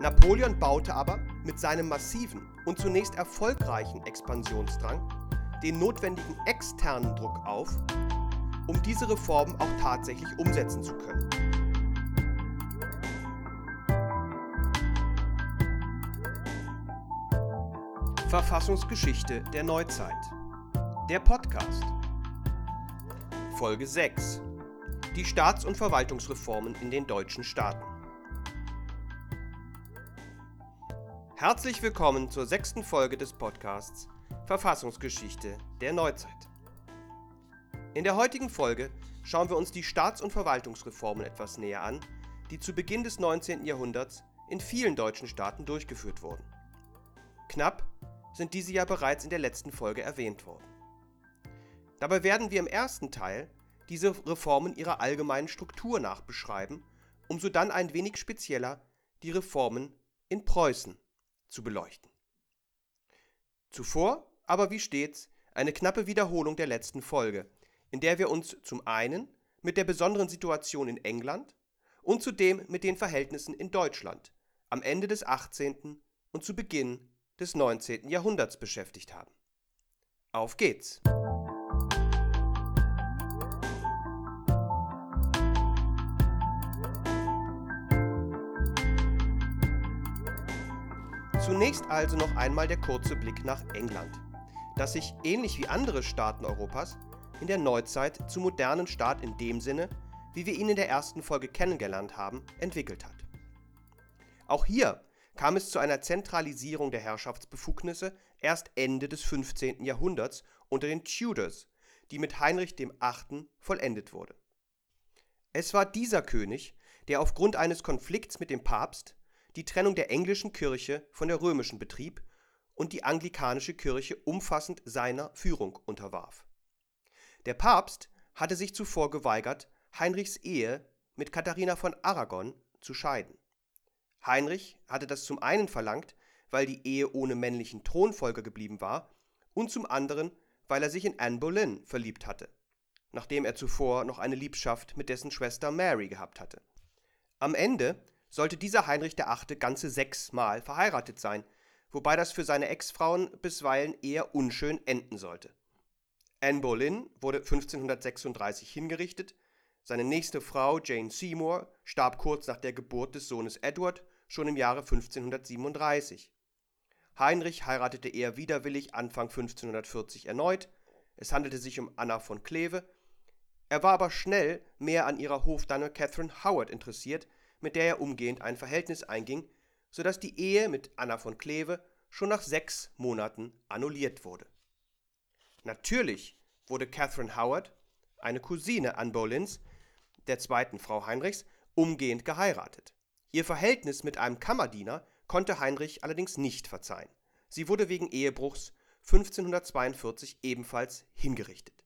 Napoleon baute aber mit seinem massiven und zunächst erfolgreichen Expansionsdrang den notwendigen externen Druck auf, um diese Reformen auch tatsächlich umsetzen zu können. Verfassungsgeschichte der Neuzeit. Der Podcast. Folge 6. Die Staats- und Verwaltungsreformen in den deutschen Staaten. Herzlich willkommen zur sechsten Folge des Podcasts Verfassungsgeschichte der Neuzeit. In der heutigen Folge schauen wir uns die Staats- und Verwaltungsreformen etwas näher an, die zu Beginn des 19. Jahrhunderts in vielen deutschen Staaten durchgeführt wurden. Knapp sind diese ja bereits in der letzten Folge erwähnt worden. Dabei werden wir im ersten Teil diese Reformen ihrer allgemeinen Struktur nach beschreiben, um so dann ein wenig spezieller die Reformen in Preußen zu beleuchten. Zuvor aber wie stets eine knappe Wiederholung der letzten Folge, in der wir uns zum einen mit der besonderen Situation in England und zudem mit den Verhältnissen in Deutschland am Ende des 18. und zu Beginn des 19. Jahrhunderts beschäftigt haben. Auf geht's! Zunächst also noch einmal der kurze Blick nach England, das sich ähnlich wie andere Staaten Europas in der Neuzeit zum modernen Staat in dem Sinne, wie wir ihn in der ersten Folge kennengelernt haben, entwickelt hat. Auch hier kam es zu einer Zentralisierung der Herrschaftsbefugnisse erst Ende des 15. Jahrhunderts unter den Tudors, die mit Heinrich VIII. vollendet wurde. Es war dieser König, der aufgrund eines Konflikts mit dem Papst die Trennung der englischen Kirche von der römischen betrieb und die anglikanische Kirche umfassend seiner Führung unterwarf. Der Papst hatte sich zuvor geweigert, Heinrichs Ehe mit Katharina von Aragon zu scheiden. Heinrich hatte das zum einen verlangt, weil die Ehe ohne männlichen Thronfolger geblieben war, und zum anderen, weil er sich in Anne Boleyn verliebt hatte, nachdem er zuvor noch eine Liebschaft mit dessen Schwester Mary gehabt hatte. Am Ende sollte dieser Heinrich VIII. ganze sechsmal verheiratet sein, wobei das für seine Ex-Frauen bisweilen eher unschön enden sollte. Anne Boleyn wurde 1536 hingerichtet, seine nächste Frau Jane Seymour starb kurz nach der Geburt des Sohnes Edward schon im Jahre 1537. Heinrich heiratete eher widerwillig Anfang 1540 erneut, es handelte sich um Anna von Kleve, er war aber schnell mehr an ihrer Hofdame Catherine Howard interessiert, mit der er umgehend ein Verhältnis einging, sodass die Ehe mit Anna von Kleve schon nach sechs Monaten annulliert wurde. Natürlich wurde Catherine Howard, eine Cousine Anne Boleyns, der zweiten Frau Heinrichs, umgehend geheiratet. Ihr Verhältnis mit einem Kammerdiener konnte Heinrich allerdings nicht verzeihen. Sie wurde wegen Ehebruchs 1542 ebenfalls hingerichtet.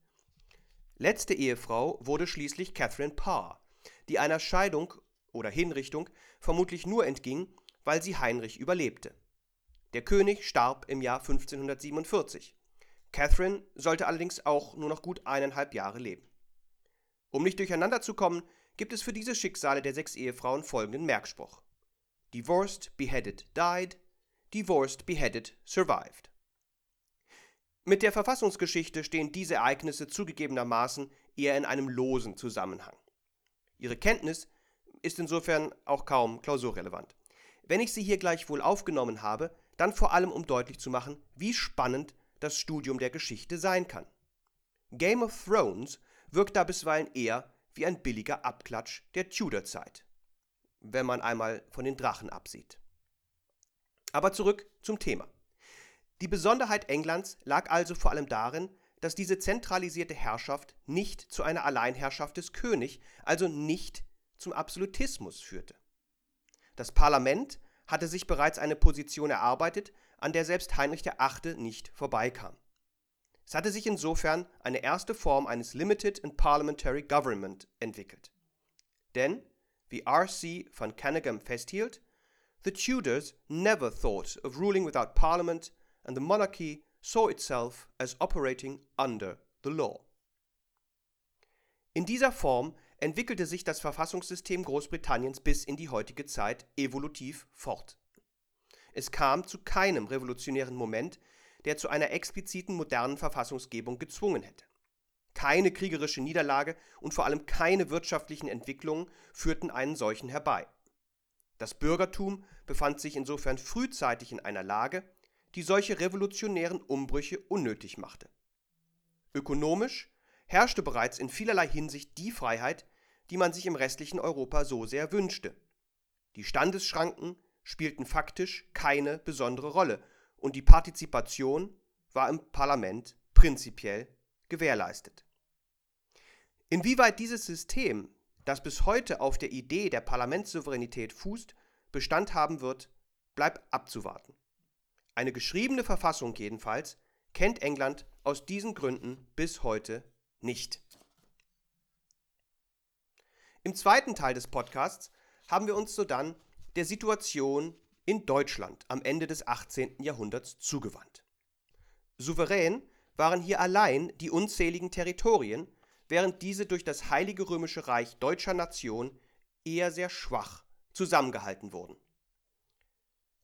Letzte Ehefrau wurde schließlich Catherine Parr, die einer Scheidung oder Hinrichtung vermutlich nur entging, weil sie Heinrich überlebte. Der König starb im Jahr 1547. Catherine sollte allerdings auch nur noch gut eineinhalb Jahre leben. Um nicht durcheinander zu kommen, gibt es für diese Schicksale der sechs Ehefrauen folgenden Merkspruch. Divorced, beheaded, died. Divorced, beheaded, survived. Mit der Verfassungsgeschichte stehen diese Ereignisse zugegebenermaßen eher in einem losen Zusammenhang. Ihre Kenntnis ist insofern auch kaum klausurrelevant. Wenn ich sie hier gleichwohl aufgenommen habe, dann vor allem um deutlich zu machen, wie spannend das Studium der Geschichte sein kann. Game of Thrones wirkt da bisweilen eher wie ein billiger Abklatsch der Tudor-Zeit, wenn man einmal von den Drachen absieht. Aber zurück zum Thema. Die Besonderheit Englands lag also vor allem darin, dass diese zentralisierte Herrschaft nicht zu einer Alleinherrschaft des Königs, also nicht zum Absolutismus führte. Das Parlament hatte sich bereits eine Position erarbeitet, an der selbst Heinrich VIII. nicht vorbeikam. Es hatte sich insofern eine erste Form eines Limited and Parliamentary Government entwickelt. Denn, wie R.C. von Canningham festhielt, the Tudors never thought of ruling without Parliament and the monarchy saw itself as operating under the law. In dieser Form entwickelte sich das Verfassungssystem Großbritanniens bis in die heutige Zeit evolutiv fort. Es kam zu keinem revolutionären Moment, der zu einer expliziten modernen Verfassungsgebung gezwungen hätte. Keine kriegerische Niederlage und vor allem keine wirtschaftlichen Entwicklungen führten einen solchen herbei. Das Bürgertum befand sich insofern frühzeitig in einer Lage, die solche revolutionären Umbrüche unnötig machte. Ökonomisch herrschte bereits in vielerlei Hinsicht die Freiheit, die man sich im restlichen Europa so sehr wünschte. Die Standesschranken spielten faktisch keine besondere Rolle und die Partizipation war im Parlament prinzipiell gewährleistet. Inwieweit dieses System, das bis heute auf der Idee der Parlamentssouveränität fußt, Bestand haben wird, bleibt abzuwarten. Eine geschriebene Verfassung jedenfalls kennt England aus diesen Gründen bis heute nicht. Im zweiten Teil des Podcasts haben wir uns sodann der Situation in Deutschland am Ende des 18. Jahrhunderts zugewandt. Souverän waren hier allein die unzähligen Territorien, während diese durch das Heilige Römische Reich deutscher Nation eher sehr schwach zusammengehalten wurden.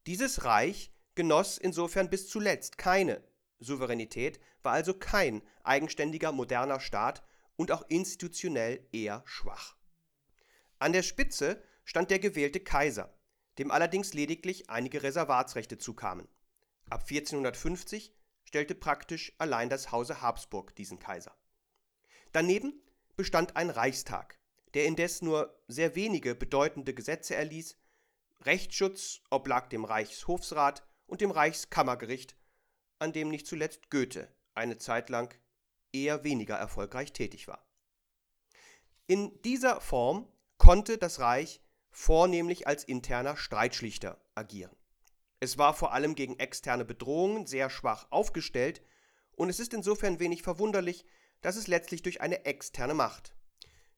Dieses Reich genoss insofern bis zuletzt keine Souveränität, war also kein eigenständiger moderner Staat und auch institutionell eher schwach. An der Spitze stand der gewählte Kaiser, dem allerdings lediglich einige Reservatsrechte zukamen. Ab 1450 stellte praktisch allein das Hause Habsburg diesen Kaiser. Daneben bestand ein Reichstag, der indes nur sehr wenige bedeutende Gesetze erließ, Rechtsschutz oblag dem Reichshofsrat und dem Reichskammergericht, an dem nicht zuletzt Goethe eine Zeit lang eher weniger erfolgreich tätig war. In dieser Form konnte das Reich vornehmlich als interner Streitschlichter agieren. Es war vor allem gegen externe Bedrohungen sehr schwach aufgestellt und es ist insofern wenig verwunderlich, dass es letztlich durch eine externe Macht,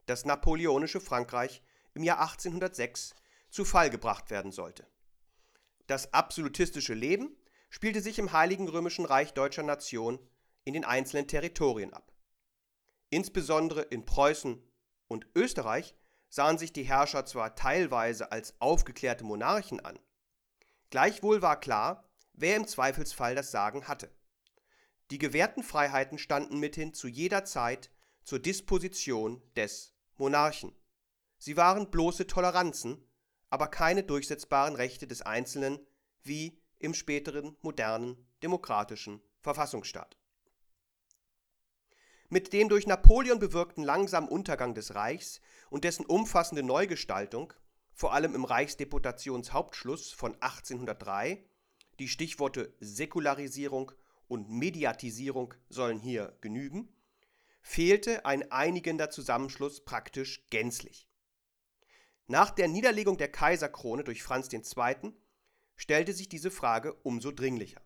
das napoleonische Frankreich, im Jahr 1806 zu Fall gebracht werden sollte. Das absolutistische Leben spielte sich im Heiligen Römischen Reich deutscher Nation in den einzelnen Territorien ab. Insbesondere in Preußen und Österreich sahen sich die Herrscher zwar teilweise als aufgeklärte Monarchen an, gleichwohl war klar, wer im Zweifelsfall das Sagen hatte. Die gewährten Freiheiten standen mithin zu jeder Zeit zur Disposition des Monarchen. Sie waren bloße Toleranzen, aber keine durchsetzbaren Rechte des Einzelnen wie im späteren modernen demokratischen Verfassungsstaat. Mit dem durch Napoleon bewirkten langsamen Untergang des Reichs und dessen umfassende Neugestaltung, vor allem im Reichsdeputationshauptschluss von 1803, die Stichworte Säkularisierung und Mediatisierung sollen hier genügen, fehlte ein einigender Zusammenschluss praktisch gänzlich. Nach der Niederlegung der Kaiserkrone durch Franz II. stellte sich diese Frage umso dringlicher.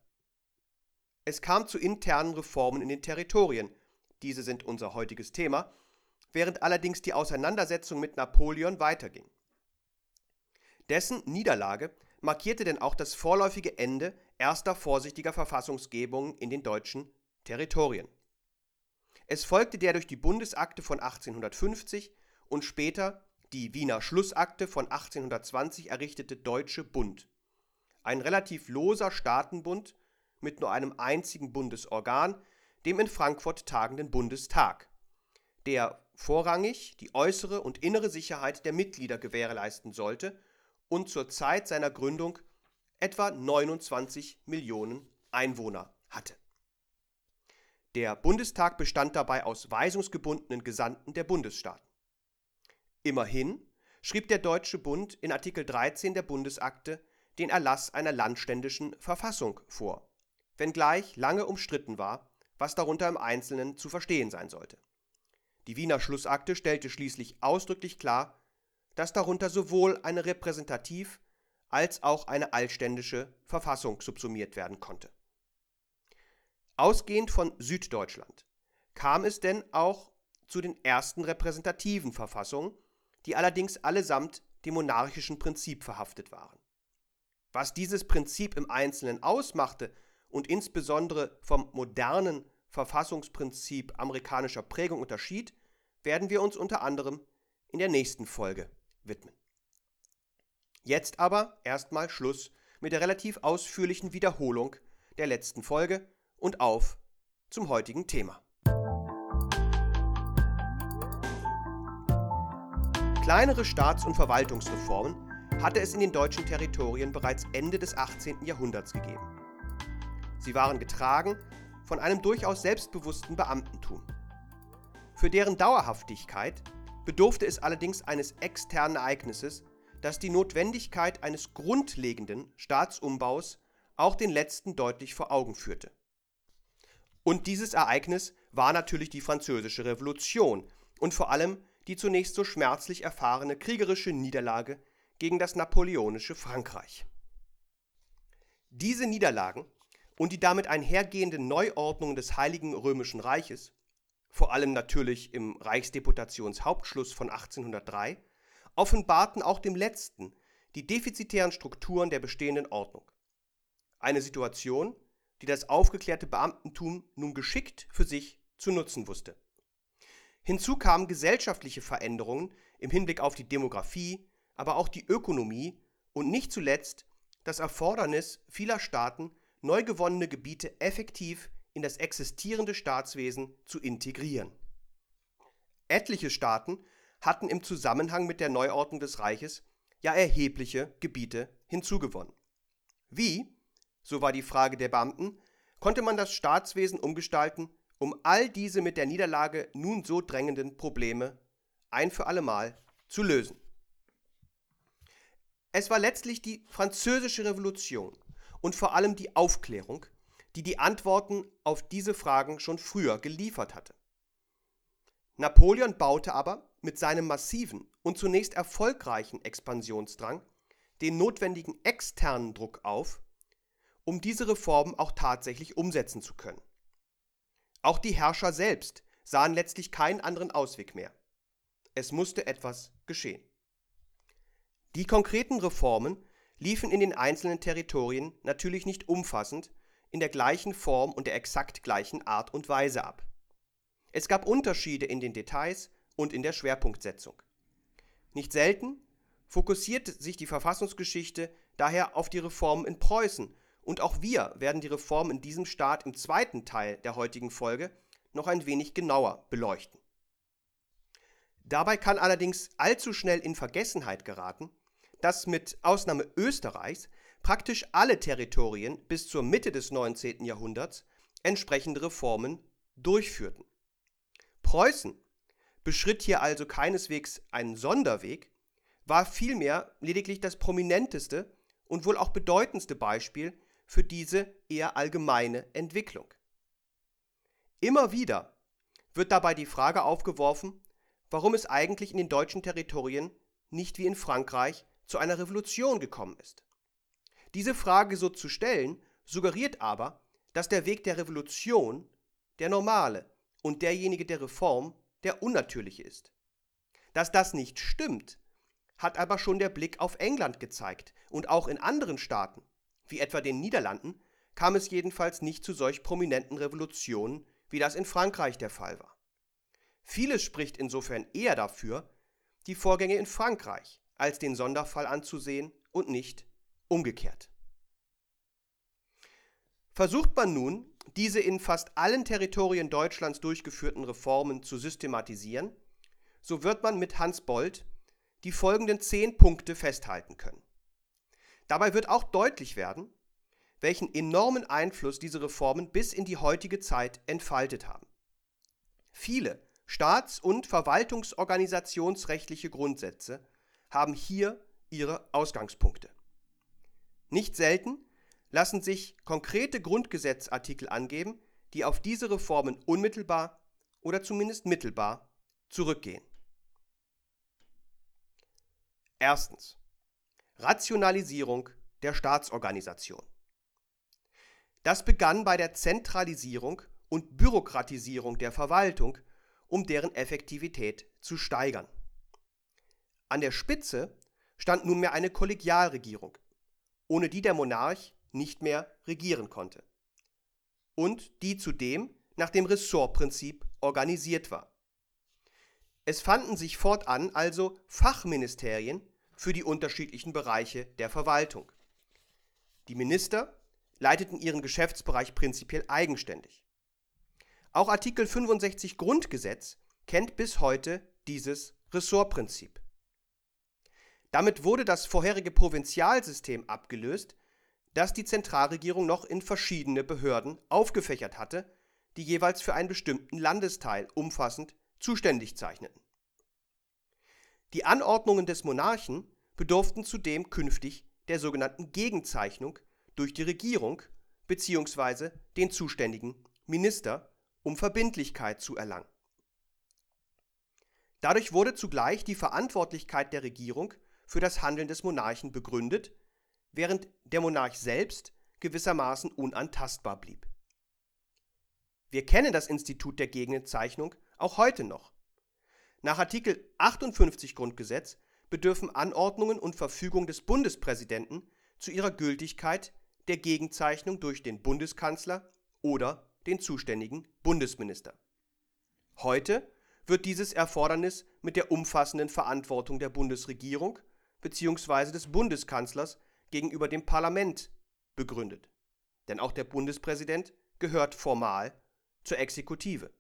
Es kam zu internen Reformen in den Territorien, diese sind unser heutiges Thema, während allerdings die Auseinandersetzung mit Napoleon weiterging. Dessen Niederlage markierte denn auch das vorläufige Ende erster vorsichtiger Verfassungsgebungen in den deutschen Territorien. Es folgte der durch die Bundesakte von 1850 und später die Wiener Schlussakte von 1820 errichtete Deutsche Bund. Ein relativ loser Staatenbund mit nur einem einzigen Bundesorgan, dem in Frankfurt tagenden Bundestag, der vorrangig die äußere und innere Sicherheit der Mitglieder gewährleisten sollte und zur Zeit seiner Gründung etwa 29 Millionen Einwohner hatte. Der Bundestag bestand dabei aus weisungsgebundenen Gesandten der Bundesstaaten. Immerhin schrieb der Deutsche Bund in Artikel 13 der Bundesakte den Erlass einer landständischen Verfassung vor, wenngleich lange umstritten war, was darunter im Einzelnen zu verstehen sein sollte. Die Wiener Schlussakte stellte schließlich ausdrücklich klar, dass darunter sowohl eine repräsentativ als auch eine altständische Verfassung subsumiert werden konnte. Ausgehend von Süddeutschland kam es denn auch zu den ersten repräsentativen Verfassungen, die allerdings allesamt dem monarchischen Prinzip verhaftet waren. Was dieses Prinzip im Einzelnen ausmachte und insbesondere vom modernen Verfassungsprinzip amerikanischer Prägung unterschied, werden wir uns unter anderem in der nächsten Folge widmen. Jetzt aber erstmal Schluss mit der relativ ausführlichen Wiederholung der letzten Folge und auf zum heutigen Thema. Kleinere Staats- und Verwaltungsreformen hatte es in den deutschen Territorien bereits Ende des 18. Jahrhunderts gegeben. Sie waren getragen von einem durchaus selbstbewussten Beamtentum. Für deren Dauerhaftigkeit bedurfte es allerdings eines externen Ereignisses, das die Notwendigkeit eines grundlegenden Staatsumbaus auch den letzten deutlich vor Augen führte. Und dieses Ereignis war natürlich die Französische Revolution und vor allem die zunächst so schmerzlich erfahrene kriegerische Niederlage gegen das napoleonische Frankreich. Diese Niederlagen und die damit einhergehende Neuordnung des Heiligen Römischen Reiches, vor allem natürlich im Reichsdeputationshauptschluss von 1803, offenbarten auch dem letzten die defizitären Strukturen der bestehenden Ordnung. Eine Situation, die das aufgeklärte Beamtentum nun geschickt für sich zu nutzen wusste. Hinzu kamen gesellschaftliche Veränderungen im Hinblick auf die Demografie, aber auch die Ökonomie und nicht zuletzt das Erfordernis vieler Staaten, neu gewonnene Gebiete effektiv in das existierende Staatswesen zu integrieren. Etliche Staaten hatten im Zusammenhang mit der Neuordnung des Reiches ja erhebliche Gebiete hinzugewonnen. Wie, so war die Frage der Beamten, konnte man das Staatswesen umgestalten, um all diese mit der Niederlage nun so drängenden Probleme ein für allemal zu lösen. Es war letztlich die französische Revolution und vor allem die Aufklärung, die die Antworten auf diese Fragen schon früher geliefert hatte. Napoleon baute aber mit seinem massiven und zunächst erfolgreichen Expansionsdrang den notwendigen externen Druck auf, um diese Reformen auch tatsächlich umsetzen zu können. Auch die Herrscher selbst sahen letztlich keinen anderen Ausweg mehr. Es musste etwas geschehen. Die konkreten Reformen liefen in den einzelnen Territorien natürlich nicht umfassend in der gleichen Form und der exakt gleichen Art und Weise ab. Es gab Unterschiede in den Details und in der Schwerpunktsetzung. Nicht selten fokussiert sich die Verfassungsgeschichte daher auf die Reformen in Preußen und auch wir werden die Reformen in diesem Staat im zweiten Teil der heutigen Folge noch ein wenig genauer beleuchten. Dabei kann allerdings allzu schnell in Vergessenheit geraten, dass mit Ausnahme Österreichs praktisch alle Territorien bis zur Mitte des 19. Jahrhunderts entsprechende Reformen durchführten. Preußen beschritt hier also keineswegs einen Sonderweg, war vielmehr lediglich das prominenteste und wohl auch bedeutendste Beispiel für diese eher allgemeine Entwicklung. Immer wieder wird dabei die Frage aufgeworfen, warum es eigentlich in den deutschen Territorien nicht wie in Frankreich zu einer Revolution gekommen ist. Diese Frage so zu stellen, suggeriert aber, dass der Weg der Revolution der normale und derjenige der Reform der unnatürliche ist. Dass das nicht stimmt, hat aber schon der Blick auf England gezeigt und auch in anderen Staaten, wie etwa den Niederlanden, kam es jedenfalls nicht zu solch prominenten Revolutionen, wie das in Frankreich der Fall war. Vieles spricht insofern eher dafür, die Vorgänge in Frankreich als den Sonderfall anzusehen und nicht umgekehrt. Versucht man nun, diese in fast allen Territorien Deutschlands durchgeführten Reformen zu systematisieren, so wird man mit Hans Bold die folgenden zehn Punkte festhalten können. Dabei wird auch deutlich werden, welchen enormen Einfluss diese Reformen bis in die heutige Zeit entfaltet haben. Viele staats- und verwaltungsorganisationsrechtliche Grundsätze haben hier ihre Ausgangspunkte. Nicht selten lassen sich konkrete Grundgesetzartikel angeben, die auf diese Reformen unmittelbar oder zumindest mittelbar zurückgehen. Erstens. Rationalisierung der Staatsorganisation. Das begann bei der Zentralisierung und Bürokratisierung der Verwaltung, um deren Effektivität zu steigern. An der Spitze stand nunmehr eine Kollegialregierung, ohne die der Monarch nicht mehr regieren konnte. Und die zudem nach dem Ressortprinzip organisiert war. Es fanden sich fortan also Fachministerien für die unterschiedlichen Bereiche der Verwaltung. Die Minister leiteten ihren Geschäftsbereich prinzipiell eigenständig. Auch Artikel 65 Grundgesetz kennt bis heute dieses Ressortprinzip. Damit wurde das vorherige Provinzialsystem abgelöst, das die Zentralregierung noch in verschiedene Behörden aufgefächert hatte, die jeweils für einen bestimmten Landesteil umfassend zuständig zeichneten. Die Anordnungen des Monarchen bedurften zudem künftig der sogenannten Gegenzeichnung durch die Regierung bzw. den zuständigen Minister, um Verbindlichkeit zu erlangen. Dadurch wurde zugleich die Verantwortlichkeit der Regierung für das Handeln des Monarchen begründet, während der Monarch selbst gewissermaßen unantastbar blieb. Wir kennen das Institut der Gegenzeichnung auch heute noch. Nach Artikel 58 Grundgesetz bedürfen Anordnungen und Verfügungen des Bundespräsidenten zu ihrer Gültigkeit der Gegenzeichnung durch den Bundeskanzler oder den zuständigen Bundesminister. Heute wird dieses Erfordernis mit der umfassenden Verantwortung der Bundesregierung bzw. des Bundeskanzlers gegenüber dem Parlament begründet. Denn auch der Bundespräsident gehört formal zur Exekutive.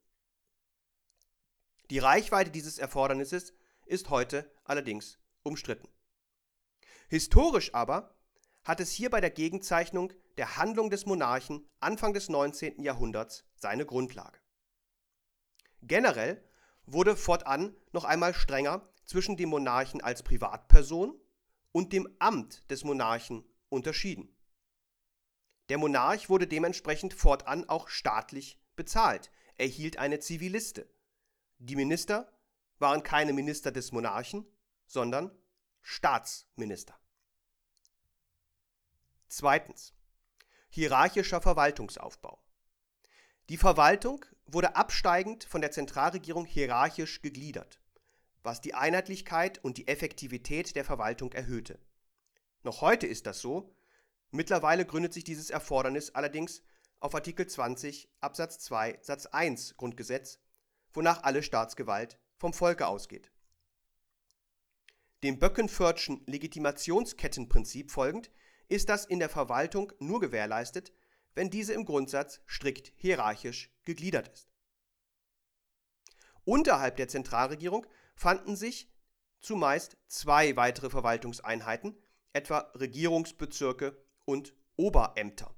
Die Reichweite dieses Erfordernisses ist heute allerdings umstritten. Historisch aber hat es hier bei der Gegenzeichnung der Handlung des Monarchen Anfang des 19. Jahrhunderts seine Grundlage. Generell wurde fortan noch einmal strenger zwischen dem Monarchen als Privatperson und dem Amt des Monarchen unterschieden. Der Monarch wurde dementsprechend fortan auch staatlich bezahlt, erhielt eine Ziviliste. Die Minister waren keine Minister des Monarchen, sondern Staatsminister. Zweitens. Hierarchischer Verwaltungsaufbau. Die Verwaltung wurde absteigend von der Zentralregierung hierarchisch gegliedert, was die Einheitlichkeit und die Effektivität der Verwaltung erhöhte. Noch heute ist das so, mittlerweile gründet sich dieses Erfordernis allerdings auf Artikel 20 Absatz 2 Satz 1 Grundgesetz, wonach alle Staatsgewalt vom Volke ausgeht. Dem Böckenfördschen Legitimationskettenprinzip folgend ist das in der Verwaltung nur gewährleistet, wenn diese im Grundsatz strikt hierarchisch gegliedert ist. Unterhalb der Zentralregierung fanden sich zumeist zwei weitere Verwaltungseinheiten, etwa Regierungsbezirke und Oberämter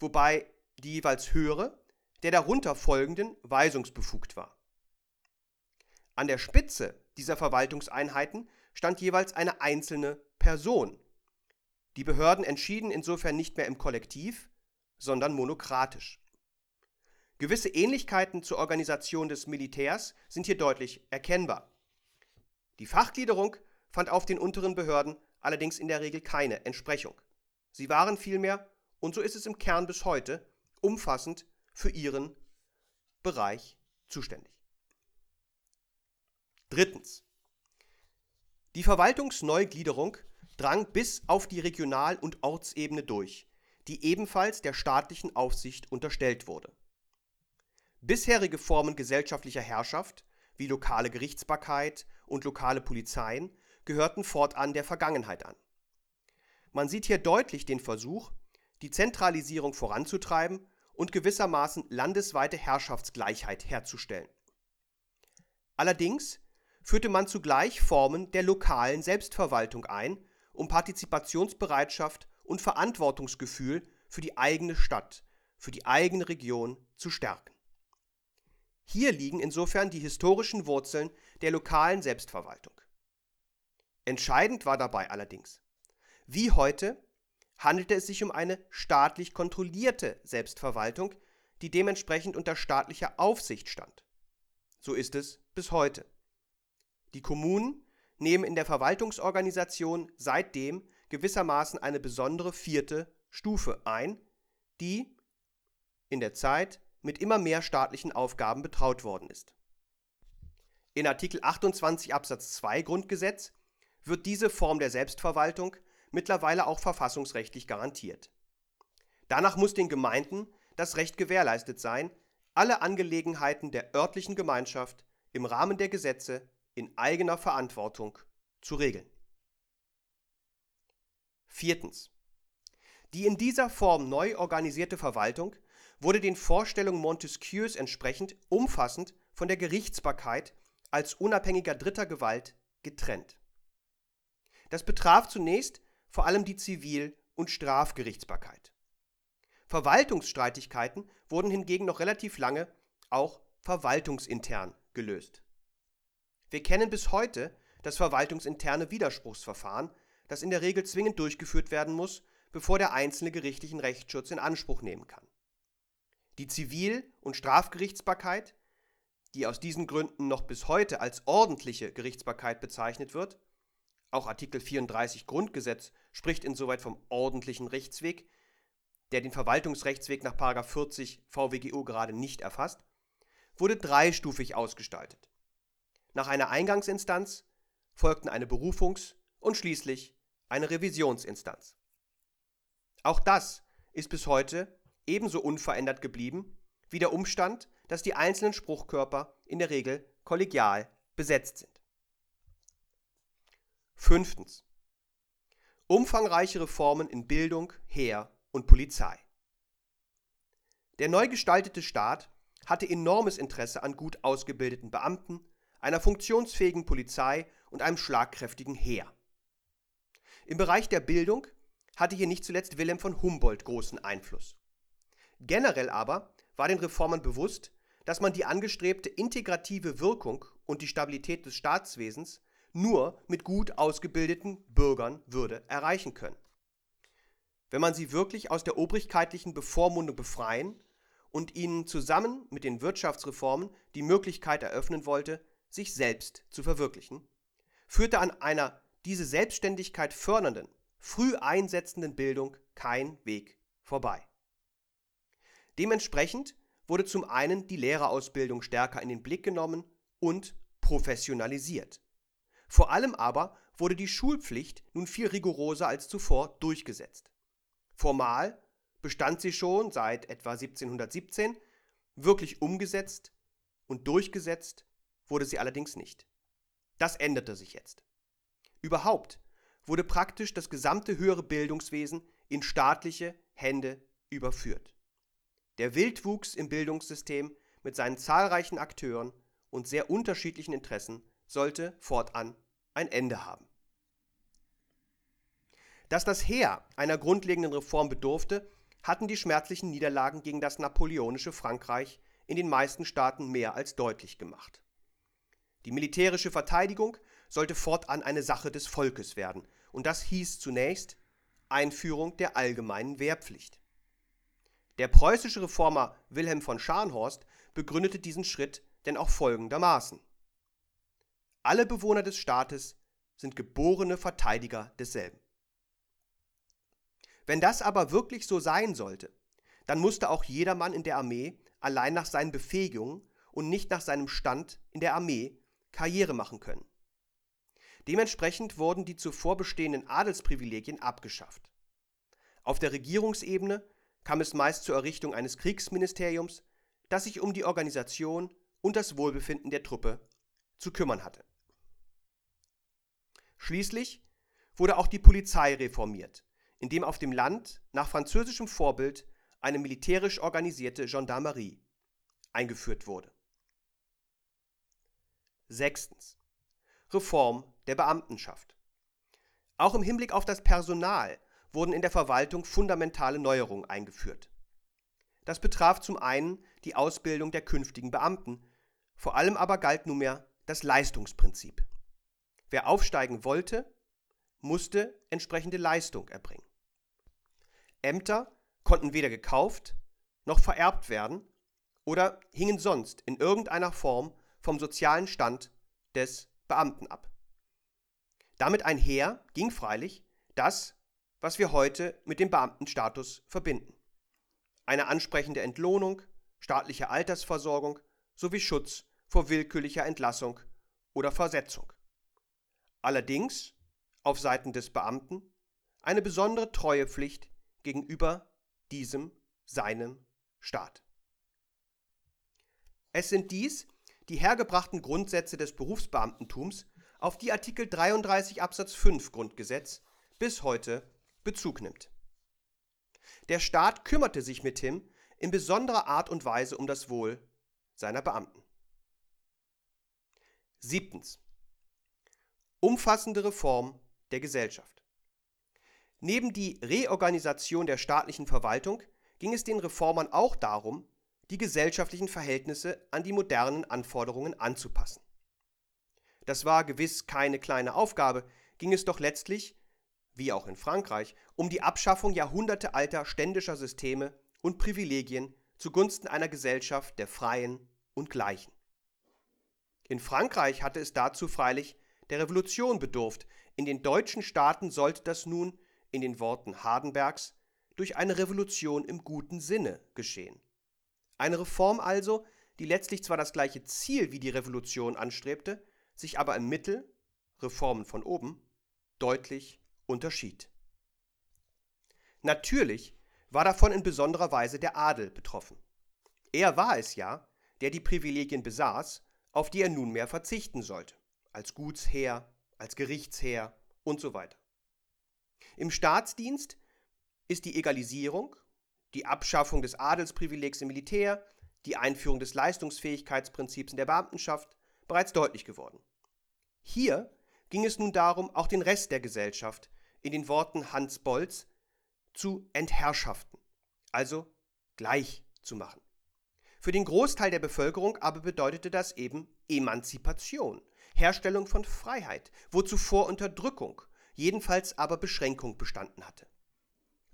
wobei die jeweils höhere der darunter folgenden weisungsbefugt war. An der Spitze dieser Verwaltungseinheiten stand jeweils eine einzelne Person. Die Behörden entschieden insofern nicht mehr im Kollektiv, sondern monokratisch. Gewisse Ähnlichkeiten zur Organisation des Militärs sind hier deutlich erkennbar. Die Fachgliederung fand auf den unteren Behörden allerdings in der Regel keine Entsprechung. Sie waren vielmehr und so ist es im Kern bis heute umfassend für ihren Bereich zuständig. Drittens. Die Verwaltungsneugliederung drang bis auf die Regional- und Ortsebene durch, die ebenfalls der staatlichen Aufsicht unterstellt wurde. Bisherige Formen gesellschaftlicher Herrschaft, wie lokale Gerichtsbarkeit und lokale Polizeien, gehörten fortan der Vergangenheit an. Man sieht hier deutlich den Versuch, die Zentralisierung voranzutreiben und gewissermaßen landesweite Herrschaftsgleichheit herzustellen. Allerdings führte man zugleich Formen der lokalen Selbstverwaltung ein, um Partizipationsbereitschaft und Verantwortungsgefühl für die eigene Stadt, für die eigene Region zu stärken. Hier liegen insofern die historischen Wurzeln der lokalen Selbstverwaltung. Entscheidend war dabei allerdings, wie heute handelte es sich um eine staatlich kontrollierte Selbstverwaltung, die dementsprechend unter staatlicher Aufsicht stand. So ist es bis heute. Die Kommunen nehmen in der Verwaltungsorganisation seitdem gewissermaßen eine besondere vierte Stufe ein, die in der Zeit mit immer mehr staatlichen Aufgaben betraut worden ist. In Artikel 28 Absatz 2 Grundgesetz wird diese Form der Selbstverwaltung mittlerweile auch verfassungsrechtlich garantiert. Danach muss den Gemeinden das Recht gewährleistet sein, alle Angelegenheiten der örtlichen Gemeinschaft im Rahmen der Gesetze in eigener Verantwortung zu regeln. Viertens. Die in dieser Form neu organisierte Verwaltung wurde den Vorstellungen Montesquieus entsprechend umfassend von der Gerichtsbarkeit als unabhängiger dritter Gewalt getrennt. Das betraf zunächst vor allem die Zivil- und Strafgerichtsbarkeit. Verwaltungsstreitigkeiten wurden hingegen noch relativ lange auch verwaltungsintern gelöst. Wir kennen bis heute das verwaltungsinterne Widerspruchsverfahren, das in der Regel zwingend durchgeführt werden muss, bevor der Einzelne gerichtlichen Rechtsschutz in Anspruch nehmen kann. Die Zivil- und Strafgerichtsbarkeit, die aus diesen Gründen noch bis heute als ordentliche Gerichtsbarkeit bezeichnet wird, auch Artikel 34 Grundgesetz spricht insoweit vom ordentlichen Rechtsweg, der den Verwaltungsrechtsweg nach 40 VWGO gerade nicht erfasst, wurde dreistufig ausgestaltet. Nach einer Eingangsinstanz folgten eine Berufungs- und schließlich eine Revisionsinstanz. Auch das ist bis heute ebenso unverändert geblieben wie der Umstand, dass die einzelnen Spruchkörper in der Regel kollegial besetzt sind. Fünftens. Umfangreiche Reformen in Bildung, Heer und Polizei. Der neu gestaltete Staat hatte enormes Interesse an gut ausgebildeten Beamten, einer funktionsfähigen Polizei und einem schlagkräftigen Heer. Im Bereich der Bildung hatte hier nicht zuletzt Wilhelm von Humboldt großen Einfluss. Generell aber war den Reformern bewusst, dass man die angestrebte integrative Wirkung und die Stabilität des Staatswesens nur mit gut ausgebildeten Bürgern würde erreichen können. Wenn man sie wirklich aus der obrigkeitlichen Bevormundung befreien und ihnen zusammen mit den Wirtschaftsreformen die Möglichkeit eröffnen wollte, sich selbst zu verwirklichen, führte an einer diese Selbstständigkeit fördernden, früh einsetzenden Bildung kein Weg vorbei. Dementsprechend wurde zum einen die Lehrerausbildung stärker in den Blick genommen und professionalisiert. Vor allem aber wurde die Schulpflicht nun viel rigoroser als zuvor durchgesetzt. Formal bestand sie schon seit etwa 1717, wirklich umgesetzt und durchgesetzt wurde sie allerdings nicht. Das änderte sich jetzt. Überhaupt wurde praktisch das gesamte höhere Bildungswesen in staatliche Hände überführt. Der Wildwuchs im Bildungssystem mit seinen zahlreichen Akteuren und sehr unterschiedlichen Interessen sollte fortan ein Ende haben. Dass das Heer einer grundlegenden Reform bedurfte, hatten die schmerzlichen Niederlagen gegen das napoleonische Frankreich in den meisten Staaten mehr als deutlich gemacht. Die militärische Verteidigung sollte fortan eine Sache des Volkes werden, und das hieß zunächst Einführung der allgemeinen Wehrpflicht. Der preußische Reformer Wilhelm von Scharnhorst begründete diesen Schritt denn auch folgendermaßen. Alle Bewohner des Staates sind geborene Verteidiger desselben. Wenn das aber wirklich so sein sollte, dann musste auch jedermann in der Armee allein nach seinen Befähigungen und nicht nach seinem Stand in der Armee Karriere machen können. Dementsprechend wurden die zuvor bestehenden Adelsprivilegien abgeschafft. Auf der Regierungsebene kam es meist zur Errichtung eines Kriegsministeriums, das sich um die Organisation und das Wohlbefinden der Truppe zu kümmern hatte. Schließlich wurde auch die Polizei reformiert, indem auf dem Land nach französischem Vorbild eine militärisch organisierte Gendarmerie eingeführt wurde. Sechstens. Reform der Beamtenschaft. Auch im Hinblick auf das Personal wurden in der Verwaltung fundamentale Neuerungen eingeführt. Das betraf zum einen die Ausbildung der künftigen Beamten, vor allem aber galt nunmehr das Leistungsprinzip. Wer aufsteigen wollte, musste entsprechende Leistung erbringen. Ämter konnten weder gekauft noch vererbt werden oder hingen sonst in irgendeiner Form vom sozialen Stand des Beamten ab. Damit einher ging freilich das, was wir heute mit dem Beamtenstatus verbinden. Eine ansprechende Entlohnung, staatliche Altersversorgung sowie Schutz vor willkürlicher Entlassung oder Versetzung. Allerdings auf Seiten des Beamten eine besondere Treuepflicht gegenüber diesem seinem Staat. Es sind dies die hergebrachten Grundsätze des Berufsbeamtentums, auf die Artikel 33 Absatz 5 Grundgesetz bis heute Bezug nimmt. Der Staat kümmerte sich mithin in besonderer Art und Weise um das Wohl seiner Beamten. Siebtens. Umfassende Reform der Gesellschaft. Neben die Reorganisation der staatlichen Verwaltung ging es den Reformern auch darum, die gesellschaftlichen Verhältnisse an die modernen Anforderungen anzupassen. Das war gewiss keine kleine Aufgabe, ging es doch letztlich, wie auch in Frankreich, um die Abschaffung jahrhundertealter ständischer Systeme und Privilegien zugunsten einer Gesellschaft der Freien und Gleichen. In Frankreich hatte es dazu freilich der Revolution bedurft, in den deutschen Staaten sollte das nun, in den Worten Hardenbergs, durch eine Revolution im guten Sinne geschehen. Eine Reform also, die letztlich zwar das gleiche Ziel wie die Revolution anstrebte, sich aber im Mittel, Reformen von oben, deutlich unterschied. Natürlich war davon in besonderer Weise der Adel betroffen. Er war es ja, der die Privilegien besaß, auf die er nunmehr verzichten sollte, als Gutsherr, als Gerichtsherr und so weiter. Im Staatsdienst ist die Egalisierung, die Abschaffung des Adelsprivilegs im Militär, die Einführung des Leistungsfähigkeitsprinzips in der Beamtenschaft bereits deutlich geworden. Hier ging es nun darum, auch den Rest der Gesellschaft in den Worten Hans Bolz zu entherrschaften, also gleich zu machen. Für den Großteil der Bevölkerung aber bedeutete das eben Emanzipation, Herstellung von Freiheit, wo zuvor Unterdrückung, jedenfalls aber Beschränkung bestanden hatte.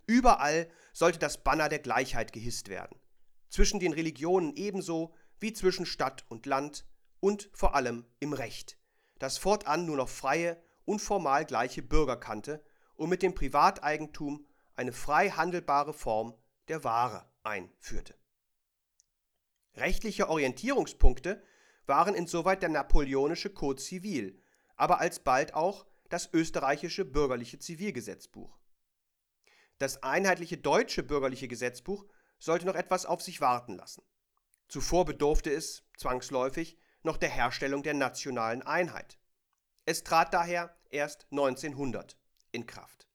Überall sollte das Banner der Gleichheit gehisst werden, zwischen den Religionen ebenso wie zwischen Stadt und Land und vor allem im Recht, das fortan nur noch freie und formal gleiche Bürger kannte und mit dem Privateigentum eine frei handelbare Form der Ware einführte. Rechtliche Orientierungspunkte waren insoweit der napoleonische Code Civil, aber alsbald auch das österreichische bürgerliche Zivilgesetzbuch. Das einheitliche deutsche bürgerliche Gesetzbuch sollte noch etwas auf sich warten lassen. Zuvor bedurfte es, zwangsläufig, noch der Herstellung der nationalen Einheit. Es trat daher erst 1900 in Kraft.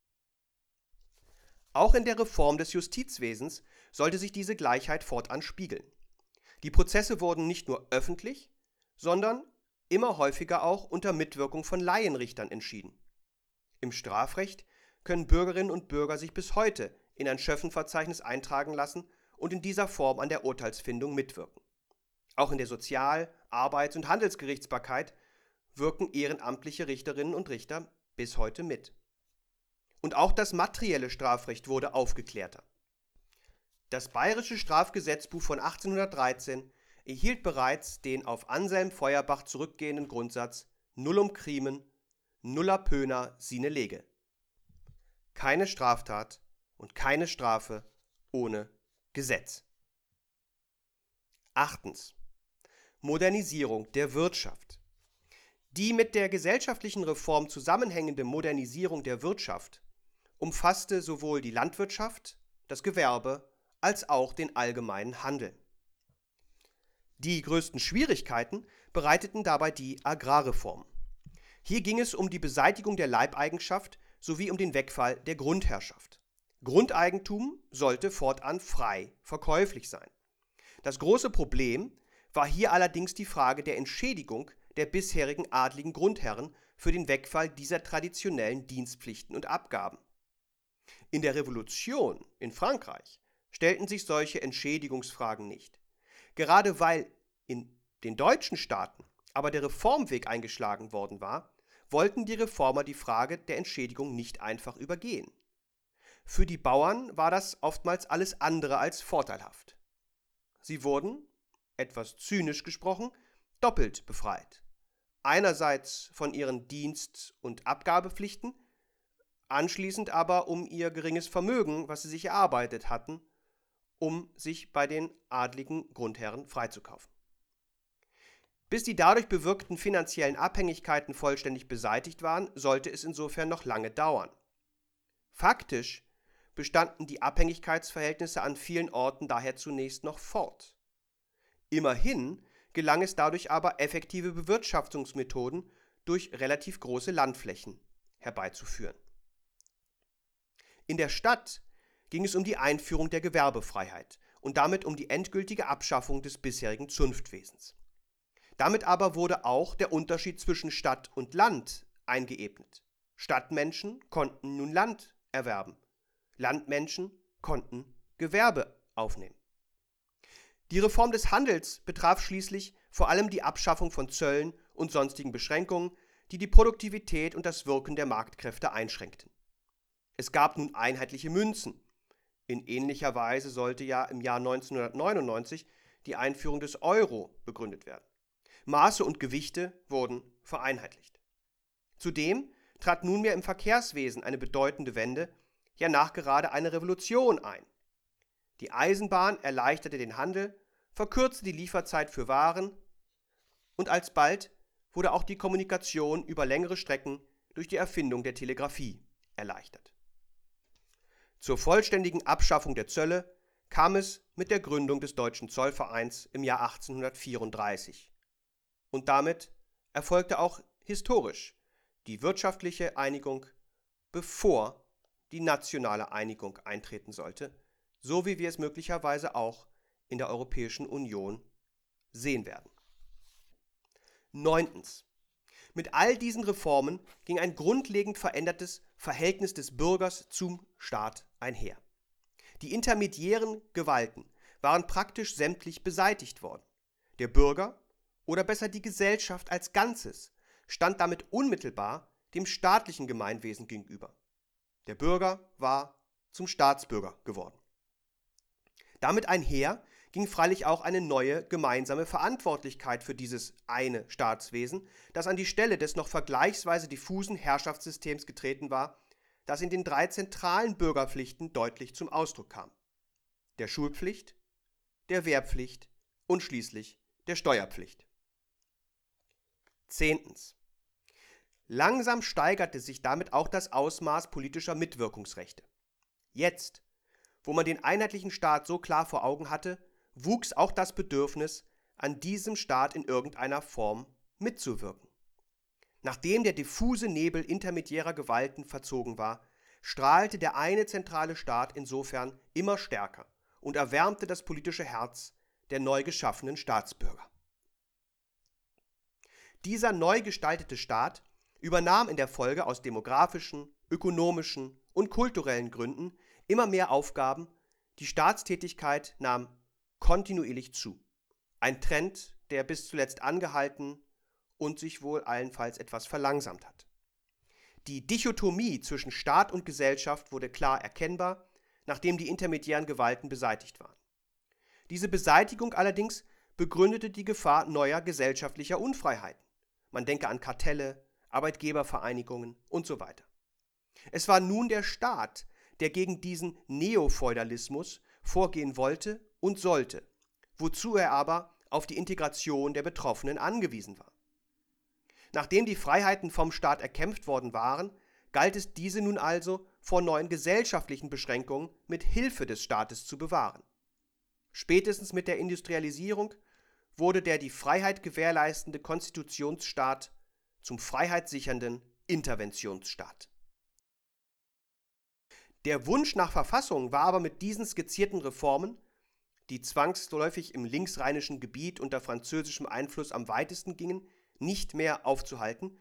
Auch in der Reform des Justizwesens sollte sich diese Gleichheit fortan spiegeln. Die Prozesse wurden nicht nur öffentlich, sondern immer häufiger auch unter Mitwirkung von Laienrichtern entschieden. Im Strafrecht können Bürgerinnen und Bürger sich bis heute in ein Schöffenverzeichnis eintragen lassen und in dieser Form an der Urteilsfindung mitwirken. Auch in der Sozial-, Arbeits- und Handelsgerichtsbarkeit wirken ehrenamtliche Richterinnen und Richter bis heute mit. Und auch das materielle Strafrecht wurde aufgeklärter. Das bayerische Strafgesetzbuch von 1813 erhielt bereits den auf Anselm Feuerbach zurückgehenden Grundsatz Nullum crimen, nulla pöna sine lege. Keine Straftat und keine Strafe ohne Gesetz. Achtens. Modernisierung der Wirtschaft. Die mit der gesellschaftlichen Reform zusammenhängende Modernisierung der Wirtschaft umfasste sowohl die Landwirtschaft, das Gewerbe als auch den allgemeinen Handel. Die größten Schwierigkeiten bereiteten dabei die Agrarreform. Hier ging es um die Beseitigung der Leibeigenschaft sowie um den Wegfall der Grundherrschaft. Grundeigentum sollte fortan frei verkäuflich sein. Das große Problem war hier allerdings die Frage der Entschädigung der bisherigen adligen Grundherren für den Wegfall dieser traditionellen Dienstpflichten und Abgaben. In der Revolution in Frankreich stellten sich solche Entschädigungsfragen nicht. Gerade weil in den deutschen Staaten aber der Reformweg eingeschlagen worden war, wollten die Reformer die Frage der Entschädigung nicht einfach übergehen. Für die Bauern war das oftmals alles andere als vorteilhaft. Sie wurden, etwas zynisch gesprochen, doppelt befreit. Einerseits von ihren Dienst- und Abgabepflichten, anschließend aber um ihr geringes Vermögen, was sie sich erarbeitet hatten, um sich bei den adligen Grundherren freizukaufen. Bis die dadurch bewirkten finanziellen Abhängigkeiten vollständig beseitigt waren, sollte es insofern noch lange dauern. Faktisch bestanden die Abhängigkeitsverhältnisse an vielen Orten daher zunächst noch fort. Immerhin gelang es dadurch aber, effektive Bewirtschaftungsmethoden durch relativ große Landflächen herbeizuführen. In der Stadt ging es um die Einführung der Gewerbefreiheit und damit um die endgültige Abschaffung des bisherigen Zunftwesens. Damit aber wurde auch der Unterschied zwischen Stadt und Land eingeebnet. Stadtmenschen konnten nun Land erwerben, Landmenschen konnten Gewerbe aufnehmen. Die Reform des Handels betraf schließlich vor allem die Abschaffung von Zöllen und sonstigen Beschränkungen, die die Produktivität und das Wirken der Marktkräfte einschränkten. Es gab nun einheitliche Münzen. In ähnlicher Weise sollte ja im Jahr 1999 die Einführung des Euro begründet werden. Maße und Gewichte wurden vereinheitlicht. Zudem trat nunmehr im Verkehrswesen eine bedeutende Wende, ja nachgerade eine Revolution ein. Die Eisenbahn erleichterte den Handel, verkürzte die Lieferzeit für Waren und alsbald wurde auch die Kommunikation über längere Strecken durch die Erfindung der Telegrafie erleichtert. Zur vollständigen Abschaffung der Zölle kam es mit der Gründung des Deutschen Zollvereins im Jahr 1834. Und damit erfolgte auch historisch die wirtschaftliche Einigung, bevor die nationale Einigung eintreten sollte, so wie wir es möglicherweise auch in der Europäischen Union sehen werden. Neuntens. Mit all diesen Reformen ging ein grundlegend verändertes Verhältnis des Bürgers zum Staat einher. Die intermediären Gewalten waren praktisch sämtlich beseitigt worden. Der Bürger, oder besser die Gesellschaft als Ganzes, stand damit unmittelbar dem staatlichen Gemeinwesen gegenüber. Der Bürger war zum Staatsbürger geworden. Damit einher ging freilich auch eine neue gemeinsame Verantwortlichkeit für dieses eine Staatswesen, das an die Stelle des noch vergleichsweise diffusen Herrschaftssystems getreten war, das in den drei zentralen Bürgerpflichten deutlich zum Ausdruck kam. Der Schulpflicht, der Wehrpflicht und schließlich der Steuerpflicht. Zehntens. Langsam steigerte sich damit auch das Ausmaß politischer Mitwirkungsrechte. Jetzt, wo man den einheitlichen Staat so klar vor Augen hatte, wuchs auch das Bedürfnis, an diesem Staat in irgendeiner Form mitzuwirken. Nachdem der diffuse Nebel intermediärer Gewalten verzogen war, strahlte der eine zentrale Staat insofern immer stärker und erwärmte das politische Herz der neu geschaffenen Staatsbürger. Dieser neu gestaltete Staat übernahm in der Folge aus demografischen, ökonomischen und kulturellen Gründen immer mehr Aufgaben, die Staatstätigkeit nahm kontinuierlich zu. Ein Trend, der bis zuletzt angehalten und sich wohl allenfalls etwas verlangsamt hat. Die Dichotomie zwischen Staat und Gesellschaft wurde klar erkennbar, nachdem die intermediären Gewalten beseitigt waren. Diese Beseitigung allerdings begründete die Gefahr neuer gesellschaftlicher Unfreiheiten. Man denke an Kartelle, Arbeitgebervereinigungen und so weiter. Es war nun der Staat, der gegen diesen Neofeudalismus vorgehen wollte und sollte, wozu er aber auf die Integration der Betroffenen angewiesen war. Nachdem die Freiheiten vom Staat erkämpft worden waren, galt es diese nun also vor neuen gesellschaftlichen Beschränkungen mit Hilfe des Staates zu bewahren. Spätestens mit der Industrialisierung wurde der die Freiheit gewährleistende Konstitutionsstaat zum freiheitssichernden Interventionsstaat. Der Wunsch nach Verfassung war aber mit diesen skizzierten Reformen die zwangsläufig im linksrheinischen Gebiet unter französischem Einfluss am weitesten gingen, nicht mehr aufzuhalten.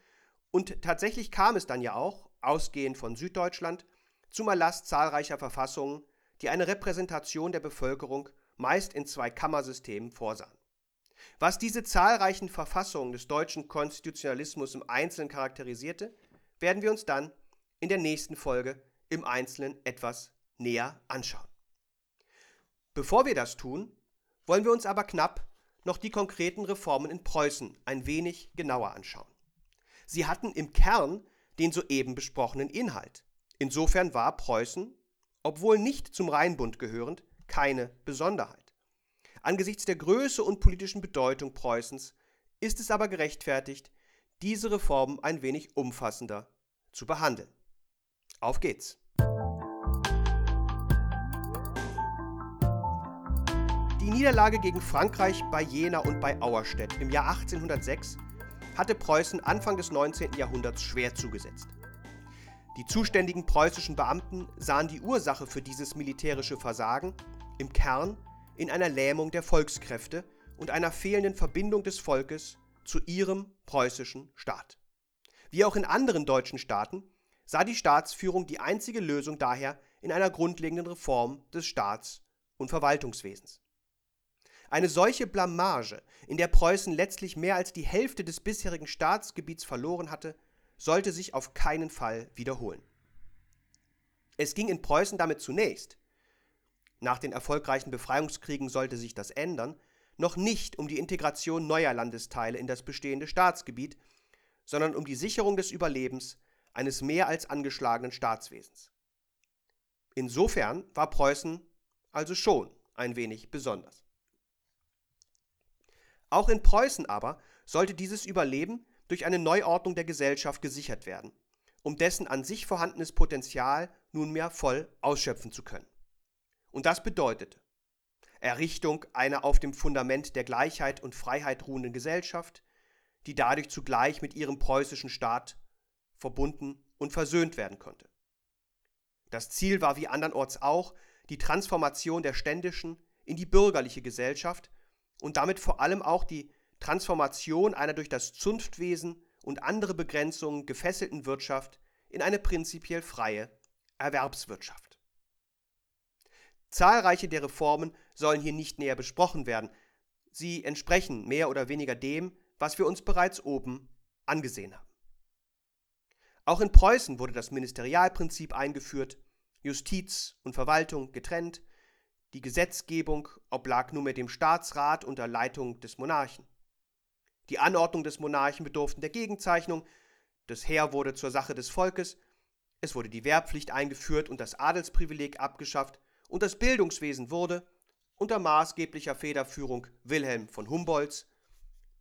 Und tatsächlich kam es dann ja auch, ausgehend von Süddeutschland, zum Erlass zahlreicher Verfassungen, die eine Repräsentation der Bevölkerung meist in zwei Kammersystemen vorsahen. Was diese zahlreichen Verfassungen des deutschen Konstitutionalismus im Einzelnen charakterisierte, werden wir uns dann in der nächsten Folge im Einzelnen etwas näher anschauen. Bevor wir das tun, wollen wir uns aber knapp noch die konkreten Reformen in Preußen ein wenig genauer anschauen. Sie hatten im Kern den soeben besprochenen Inhalt. Insofern war Preußen, obwohl nicht zum Rheinbund gehörend, keine Besonderheit. Angesichts der Größe und politischen Bedeutung Preußens ist es aber gerechtfertigt, diese Reformen ein wenig umfassender zu behandeln. Auf geht's! Die Niederlage gegen Frankreich bei Jena und bei Auerstedt im Jahr 1806 hatte Preußen Anfang des 19. Jahrhunderts schwer zugesetzt. Die zuständigen preußischen Beamten sahen die Ursache für dieses militärische Versagen im Kern in einer Lähmung der Volkskräfte und einer fehlenden Verbindung des Volkes zu ihrem preußischen Staat. Wie auch in anderen deutschen Staaten sah die Staatsführung die einzige Lösung daher in einer grundlegenden Reform des Staats- und Verwaltungswesens. Eine solche Blamage, in der Preußen letztlich mehr als die Hälfte des bisherigen Staatsgebiets verloren hatte, sollte sich auf keinen Fall wiederholen. Es ging in Preußen damit zunächst, nach den erfolgreichen Befreiungskriegen sollte sich das ändern, noch nicht um die Integration neuer Landesteile in das bestehende Staatsgebiet, sondern um die Sicherung des Überlebens eines mehr als angeschlagenen Staatswesens. Insofern war Preußen also schon ein wenig besonders. Auch in Preußen aber sollte dieses Überleben durch eine Neuordnung der Gesellschaft gesichert werden, um dessen an sich vorhandenes Potenzial nunmehr voll ausschöpfen zu können. Und das bedeutete Errichtung einer auf dem Fundament der Gleichheit und Freiheit ruhenden Gesellschaft, die dadurch zugleich mit ihrem preußischen Staat verbunden und versöhnt werden konnte. Das Ziel war wie andernorts auch die Transformation der ständischen in die bürgerliche Gesellschaft und damit vor allem auch die Transformation einer durch das Zunftwesen und andere Begrenzungen gefesselten Wirtschaft in eine prinzipiell freie Erwerbswirtschaft. Zahlreiche der Reformen sollen hier nicht näher besprochen werden. Sie entsprechen mehr oder weniger dem, was wir uns bereits oben angesehen haben. Auch in Preußen wurde das Ministerialprinzip eingeführt, Justiz und Verwaltung getrennt, die Gesetzgebung oblag nunmehr dem Staatsrat unter Leitung des Monarchen. Die Anordnung des Monarchen bedurften der Gegenzeichnung, das Heer wurde zur Sache des Volkes, es wurde die Wehrpflicht eingeführt und das Adelsprivileg abgeschafft, und das Bildungswesen wurde, unter maßgeblicher Federführung Wilhelm von Humboldts,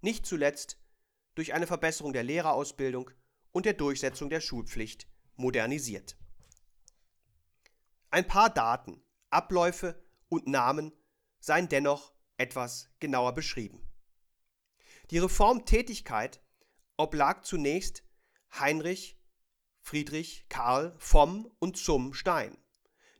nicht zuletzt durch eine Verbesserung der Lehrerausbildung und der Durchsetzung der Schulpflicht modernisiert. Ein paar Daten, Abläufe und Namen seien dennoch etwas genauer beschrieben. Die Reformtätigkeit oblag zunächst Heinrich Friedrich Karl vom und zum Stein,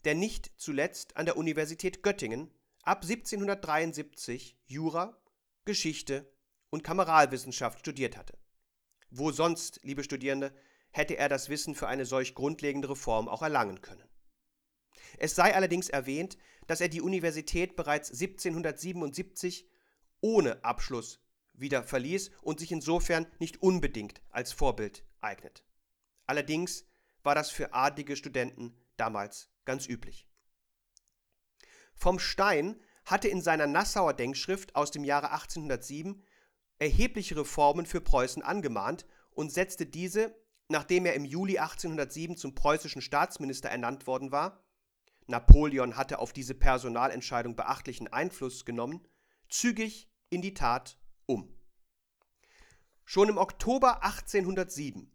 der nicht zuletzt an der Universität Göttingen ab 1773 Jura, Geschichte und Kameralwissenschaft studiert hatte. Wo sonst, liebe Studierende, hätte er das Wissen für eine solch grundlegende Reform auch erlangen können. Es sei allerdings erwähnt, dass er die Universität bereits 1777 ohne Abschluss wieder verließ und sich insofern nicht unbedingt als Vorbild eignet. Allerdings war das für adlige Studenten damals ganz üblich. Vom Stein hatte in seiner Nassauer Denkschrift aus dem Jahre 1807 erhebliche Reformen für Preußen angemahnt und setzte diese, nachdem er im Juli 1807 zum preußischen Staatsminister ernannt worden war, Napoleon hatte auf diese Personalentscheidung beachtlichen Einfluss genommen, zügig in die Tat um. Schon im Oktober 1807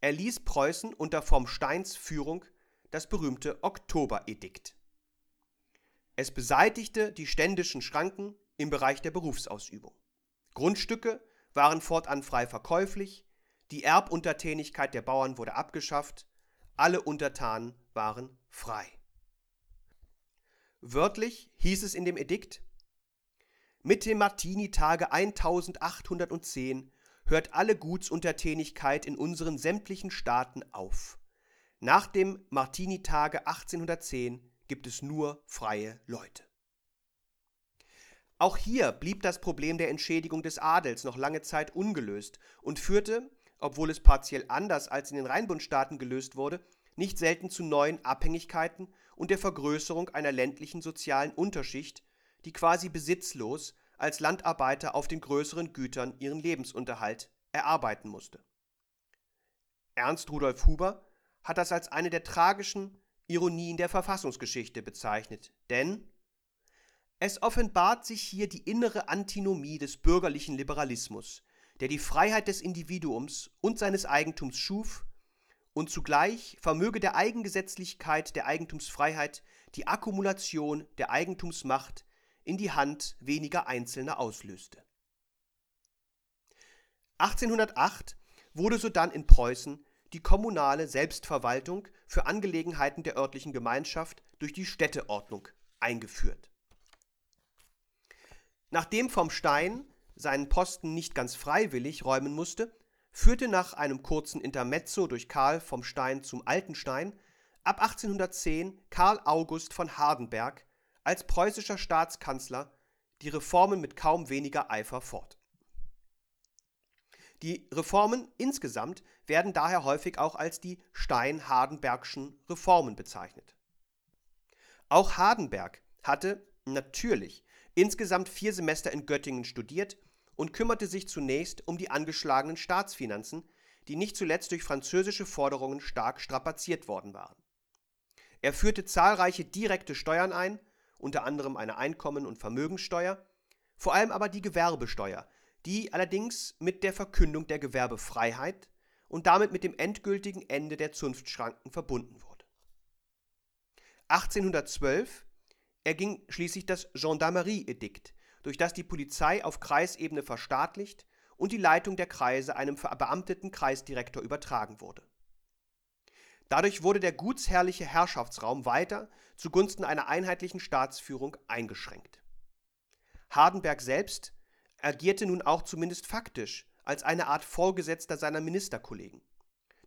erließ Preußen unter vom Steins Führung das berühmte Oktoberedikt. Es beseitigte die ständischen Schranken im Bereich der Berufsausübung. Grundstücke waren fortan frei verkäuflich, die Erbuntertänigkeit der Bauern wurde abgeschafft, alle Untertanen waren frei. Wörtlich hieß es in dem Edikt, mit dem Martini-Tage 1810 hört alle Gutsuntertänigkeit in unseren sämtlichen Staaten auf. Nach dem Martini-Tage 1810 gibt es nur freie Leute. Auch hier blieb das Problem der Entschädigung des Adels noch lange Zeit ungelöst und führte, obwohl es partiell anders als in den Rheinbundstaaten gelöst wurde, nicht selten zu neuen Abhängigkeiten und der Vergrößerung einer ländlichen sozialen Unterschicht, die quasi besitzlos als Landarbeiter auf den größeren Gütern ihren Lebensunterhalt erarbeiten musste. Ernst Rudolf Huber hat das als eine der tragischen Ironien der Verfassungsgeschichte bezeichnet, denn es offenbart sich hier die innere Antinomie des bürgerlichen Liberalismus, der die Freiheit des Individuums und seines Eigentums schuf und zugleich vermöge der Eigengesetzlichkeit der Eigentumsfreiheit die Akkumulation der Eigentumsmacht in die Hand weniger Einzelner auslöste. 1808 wurde sodann in Preußen die kommunale Selbstverwaltung für Angelegenheiten der örtlichen Gemeinschaft durch die Städteordnung eingeführt. Nachdem vom Stein seinen Posten nicht ganz freiwillig räumen musste, führte nach einem kurzen Intermezzo durch Karl vom Stein zum Altenstein ab 1810 Karl August von Hardenberg als preußischer Staatskanzler die Reformen mit kaum weniger Eifer fort. Die Reformen insgesamt werden daher häufig auch als die Stein-Hardenbergschen Reformen bezeichnet. Auch Hardenberg hatte natürlich insgesamt vier Semester in Göttingen studiert und kümmerte sich zunächst um die angeschlagenen Staatsfinanzen, die nicht zuletzt durch französische Forderungen stark strapaziert worden waren. Er führte zahlreiche direkte Steuern ein, unter anderem eine Einkommen- und Vermögensteuer, vor allem aber die Gewerbesteuer, die allerdings mit der Verkündung der Gewerbefreiheit und damit mit dem endgültigen Ende der Zunftschranken verbunden wurde. 1812 erging schließlich das Gendarmerie-Edikt, durch das die Polizei auf Kreisebene verstaatlicht und die Leitung der Kreise einem verbeamteten Kreisdirektor übertragen wurde. Dadurch wurde der gutsherrliche Herrschaftsraum weiter zugunsten einer einheitlichen Staatsführung eingeschränkt. Hardenberg selbst agierte nun auch zumindest faktisch als eine Art Vorgesetzter seiner Ministerkollegen.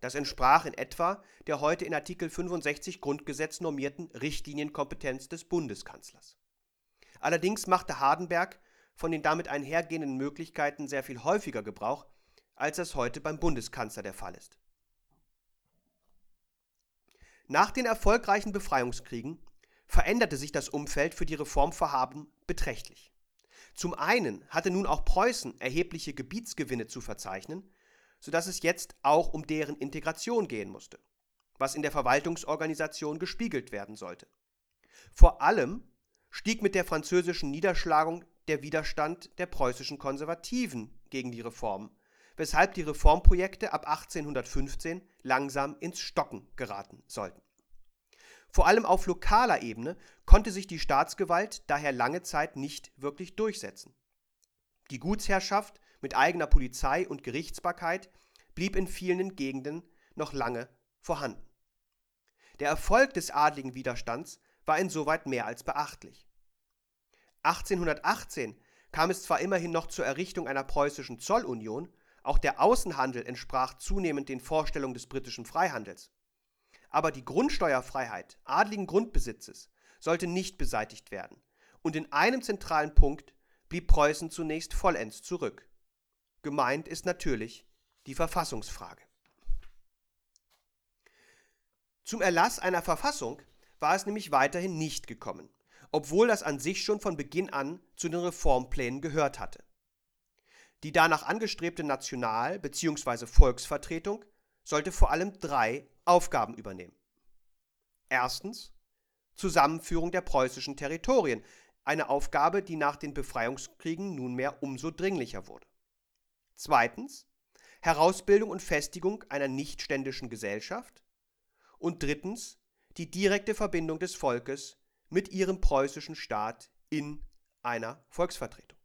Das entsprach in etwa der heute in Artikel 65 Grundgesetz normierten Richtlinienkompetenz des Bundeskanzlers. Allerdings machte Hardenberg von den damit einhergehenden Möglichkeiten sehr viel häufiger Gebrauch, als das heute beim Bundeskanzler der Fall ist. Nach den erfolgreichen Befreiungskriegen veränderte sich das Umfeld für die Reformvorhaben beträchtlich. Zum einen hatte nun auch Preußen erhebliche Gebietsgewinne zu verzeichnen, sodass es jetzt auch um deren Integration gehen musste, was in der Verwaltungsorganisation gespiegelt werden sollte. Vor allem stieg mit der französischen Niederschlagung der Widerstand der preußischen Konservativen gegen die Reform, weshalb die Reformprojekte ab 1815 langsam ins Stocken geraten sollten. Vor allem auf lokaler Ebene konnte sich die Staatsgewalt daher lange Zeit nicht wirklich durchsetzen. Die Gutsherrschaft mit eigener Polizei und Gerichtsbarkeit blieb in vielen Gegenden noch lange vorhanden. Der Erfolg des adligen Widerstands war insoweit mehr als beachtlich. 1818 kam es zwar immerhin noch zur Errichtung einer preußischen Zollunion, auch der Außenhandel entsprach zunehmend den Vorstellungen des britischen Freihandels. Aber die Grundsteuerfreiheit adligen Grundbesitzes sollte nicht beseitigt werden, und in einem zentralen Punkt blieb Preußen zunächst vollends zurück. Gemeint ist natürlich die Verfassungsfrage. Zum Erlass einer Verfassung war es nämlich weiterhin nicht gekommen, obwohl das an sich schon von Beginn an zu den Reformplänen gehört hatte. Die danach angestrebte National- bzw. Volksvertretung sollte vor allem drei Aufgaben übernehmen. Erstens Zusammenführung der preußischen Territorien, eine Aufgabe, die nach den Befreiungskriegen nunmehr umso dringlicher wurde. Zweitens Herausbildung und Festigung einer nichtständischen Gesellschaft. Und drittens die direkte Verbindung des Volkes mit ihrem preußischen Staat in einer Volksvertretung.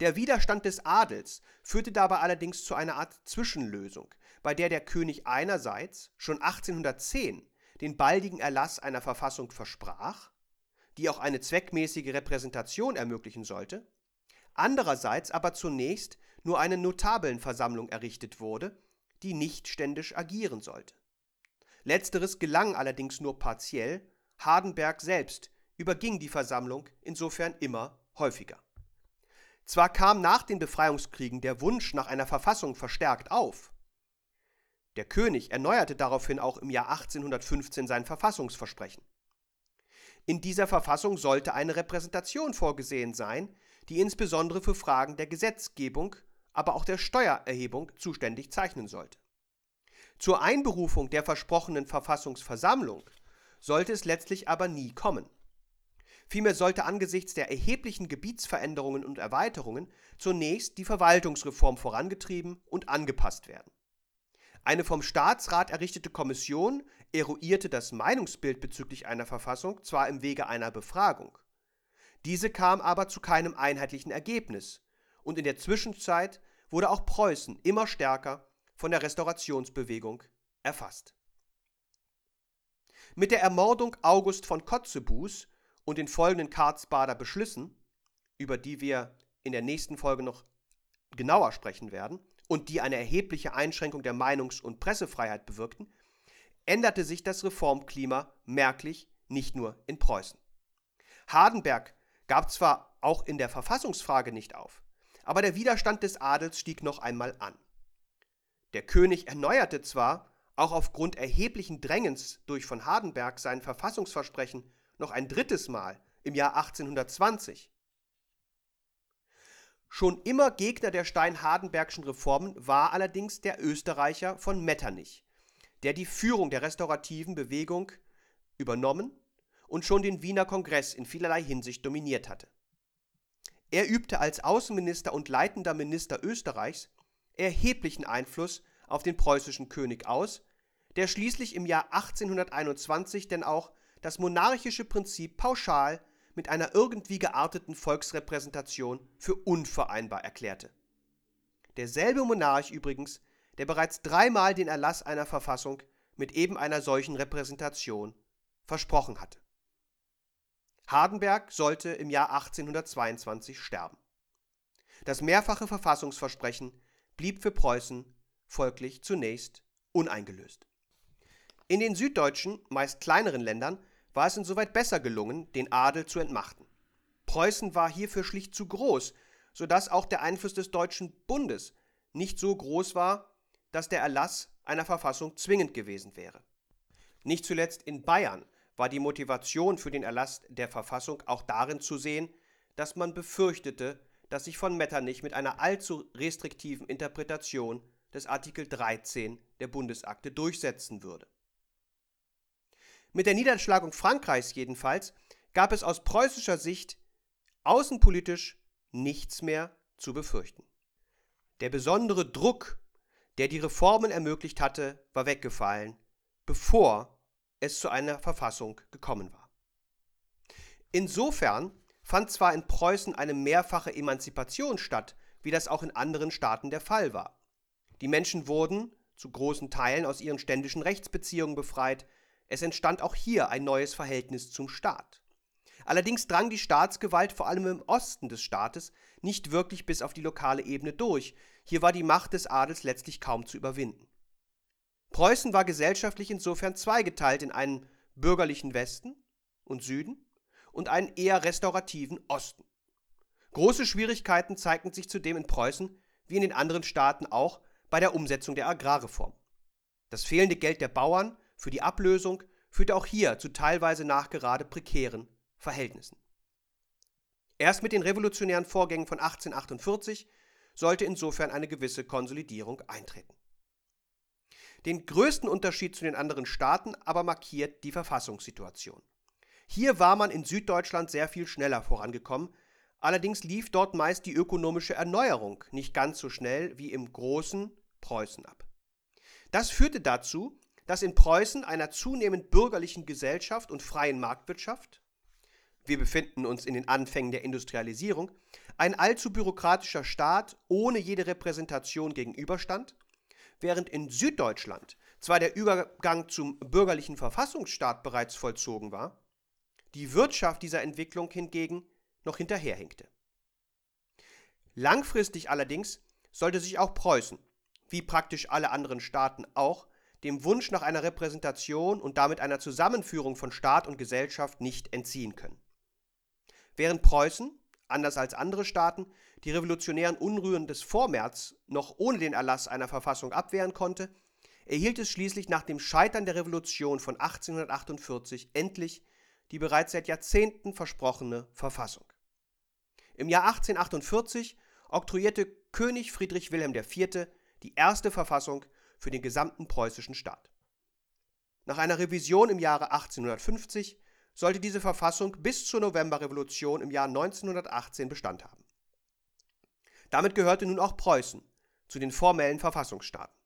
Der Widerstand des Adels führte dabei allerdings zu einer Art Zwischenlösung, bei der der König einerseits schon 1810 den baldigen Erlass einer Verfassung versprach, die auch eine zweckmäßige Repräsentation ermöglichen sollte, andererseits aber zunächst nur eine Notabelnversammlung errichtet wurde, die nicht ständisch agieren sollte. Letzteres gelang allerdings nur partiell, Hardenberg selbst überging die Versammlung insofern immer häufiger. Zwar kam nach den Befreiungskriegen der Wunsch nach einer Verfassung verstärkt auf, der König erneuerte daraufhin auch im Jahr 1815 sein Verfassungsversprechen. In dieser Verfassung sollte eine Repräsentation vorgesehen sein, die insbesondere für Fragen der Gesetzgebung, aber auch der Steuererhebung zuständig zeichnen sollte. Zur Einberufung der versprochenen Verfassungsversammlung sollte es letztlich aber nie kommen. Vielmehr sollte angesichts der erheblichen Gebietsveränderungen und Erweiterungen zunächst die Verwaltungsreform vorangetrieben und angepasst werden. Eine vom Staatsrat errichtete Kommission eruierte das Meinungsbild bezüglich einer Verfassung zwar im Wege einer Befragung. Diese kam aber zu keinem einheitlichen Ergebnis, und in der Zwischenzeit wurde auch Preußen immer stärker von der Restaurationsbewegung erfasst. Mit der Ermordung August von Kotzebues und den folgenden Karlsbader Beschlüssen, über die wir in der nächsten Folge noch genauer sprechen werden und die eine erhebliche Einschränkung der Meinungs- und Pressefreiheit bewirkten, änderte sich das Reformklima merklich nicht nur in Preußen. Hardenberg gab zwar auch in der Verfassungsfrage nicht auf, aber der Widerstand des Adels stieg noch einmal an. Der König erneuerte zwar, auch aufgrund erheblichen Drängens durch von Hardenberg sein Verfassungsversprechen noch ein drittes Mal im Jahr 1820. Schon immer Gegner der Stein-Hardenbergschen Reformen war allerdings der Österreicher von Metternich, der die Führung der restaurativen Bewegung übernommen und schon den Wiener Kongress in vielerlei Hinsicht dominiert hatte. Er übte als Außenminister und leitender Minister Österreichs erheblichen Einfluss auf den preußischen König aus, der schließlich im Jahr 1821 denn auch das monarchische Prinzip pauschal mit einer irgendwie gearteten Volksrepräsentation für unvereinbar erklärte. Derselbe Monarch übrigens, der bereits dreimal den Erlass einer Verfassung mit eben einer solchen Repräsentation versprochen hatte. Hardenberg sollte im Jahr 1822 sterben. Das mehrfache Verfassungsversprechen blieb für Preußen folglich zunächst uneingelöst. In den süddeutschen, meist kleineren Ländern war es insoweit besser gelungen, den Adel zu entmachten. Preußen war hierfür schlicht zu groß, sodass auch der Einfluss des Deutschen Bundes nicht so groß war, dass der Erlass einer Verfassung zwingend gewesen wäre. Nicht zuletzt in Bayern war die Motivation für den Erlass der Verfassung auch darin zu sehen, dass man befürchtete, dass sich von Metternich mit einer allzu restriktiven Interpretation des Artikel 13 der Bundesakte durchsetzen würde. Mit der Niederschlagung Frankreichs jedenfalls gab es aus preußischer Sicht außenpolitisch nichts mehr zu befürchten. Der besondere Druck, der die Reformen ermöglicht hatte, war weggefallen, bevor es zu einer Verfassung gekommen war. Insofern fand zwar in Preußen eine mehrfache Emanzipation statt, wie das auch in anderen Staaten der Fall war. Die Menschen wurden zu großen Teilen aus ihren ständischen Rechtsbeziehungen befreit, es entstand auch hier ein neues Verhältnis zum Staat. Allerdings drang die Staatsgewalt vor allem im Osten des Staates nicht wirklich bis auf die lokale Ebene durch. Hier war die Macht des Adels letztlich kaum zu überwinden. Preußen war gesellschaftlich insofern zweigeteilt in einen bürgerlichen Westen und Süden und einen eher restaurativen Osten. Große Schwierigkeiten zeigten sich zudem in Preußen, wie in den anderen Staaten auch, bei der Umsetzung der Agrarreform. Das fehlende Geld der Bauern für die Ablösung führte auch hier zu teilweise nachgerade prekären Verhältnissen. Erst mit den revolutionären Vorgängen von 1848 sollte insofern eine gewisse Konsolidierung eintreten. Den größten Unterschied zu den anderen Staaten aber markiert die Verfassungssituation. Hier war man in Süddeutschland sehr viel schneller vorangekommen, allerdings lief dort meist die ökonomische Erneuerung nicht ganz so schnell wie im großen Preußen ab. Das führte dazu, dass in Preußen einer zunehmend bürgerlichen Gesellschaft und freien Marktwirtschaft wir befinden uns in den Anfängen der Industrialisierung, ein allzu bürokratischer Staat ohne jede Repräsentation gegenüberstand, während in Süddeutschland zwar der Übergang zum bürgerlichen Verfassungsstaat bereits vollzogen war, die Wirtschaft dieser Entwicklung hingegen noch hinterherhinkte. Langfristig allerdings sollte sich auch Preußen, wie praktisch alle anderen Staaten auch, dem Wunsch nach einer Repräsentation und damit einer Zusammenführung von Staat und Gesellschaft nicht entziehen können. Während Preußen, anders als andere Staaten, die revolutionären Unruhen des Vormärz noch ohne den Erlass einer Verfassung abwehren konnte, erhielt es schließlich nach dem Scheitern der Revolution von 1848 endlich die bereits seit Jahrzehnten versprochene Verfassung. Im Jahr 1848 oktroyierte König Friedrich Wilhelm IV. die erste Verfassung für den gesamten preußischen Staat. Nach einer Revision im Jahre 1850 sollte diese Verfassung bis zur Novemberrevolution im Jahr 1918 Bestand haben. Damit gehörte nun auch Preußen zu den formellen Verfassungsstaaten.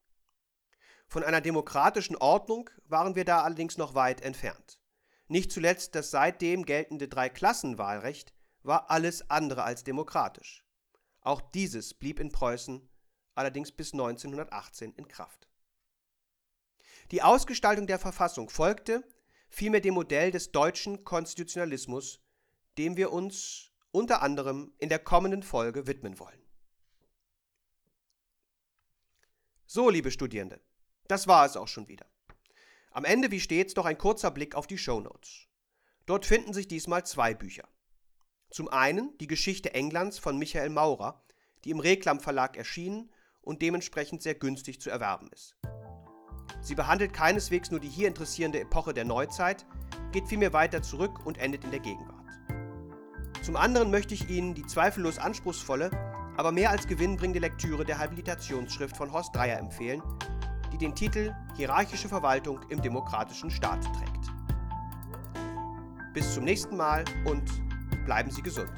Von einer demokratischen Ordnung waren wir da allerdings noch weit entfernt. Nicht zuletzt das seitdem geltende Dreiklassenwahlrecht war alles andere als demokratisch. Auch dieses blieb in Preußen allerdings bis 1918 in Kraft. Die Ausgestaltung der Verfassung folgte vielmehr dem Modell des deutschen Konstitutionalismus, dem wir uns unter anderem in der kommenden Folge widmen wollen. So, liebe Studierende, das war es auch schon wieder. Am Ende wie stets noch ein kurzer Blick auf die Show Notes. Dort finden sich diesmal zwei Bücher. Zum einen die Geschichte Englands von Michael Maurer, die im Reklam Verlag erschienen und dementsprechend sehr günstig zu erwerben ist. Sie behandelt keineswegs nur die hier interessierende Epoche der Neuzeit, geht vielmehr weiter zurück und endet in der Gegenwart. Zum anderen möchte ich Ihnen die zweifellos anspruchsvolle, aber mehr als gewinnbringende Lektüre der Habilitationsschrift von Horst Dreier empfehlen, die den Titel Hierarchische Verwaltung im demokratischen Staat trägt. Bis zum nächsten Mal und bleiben Sie gesund.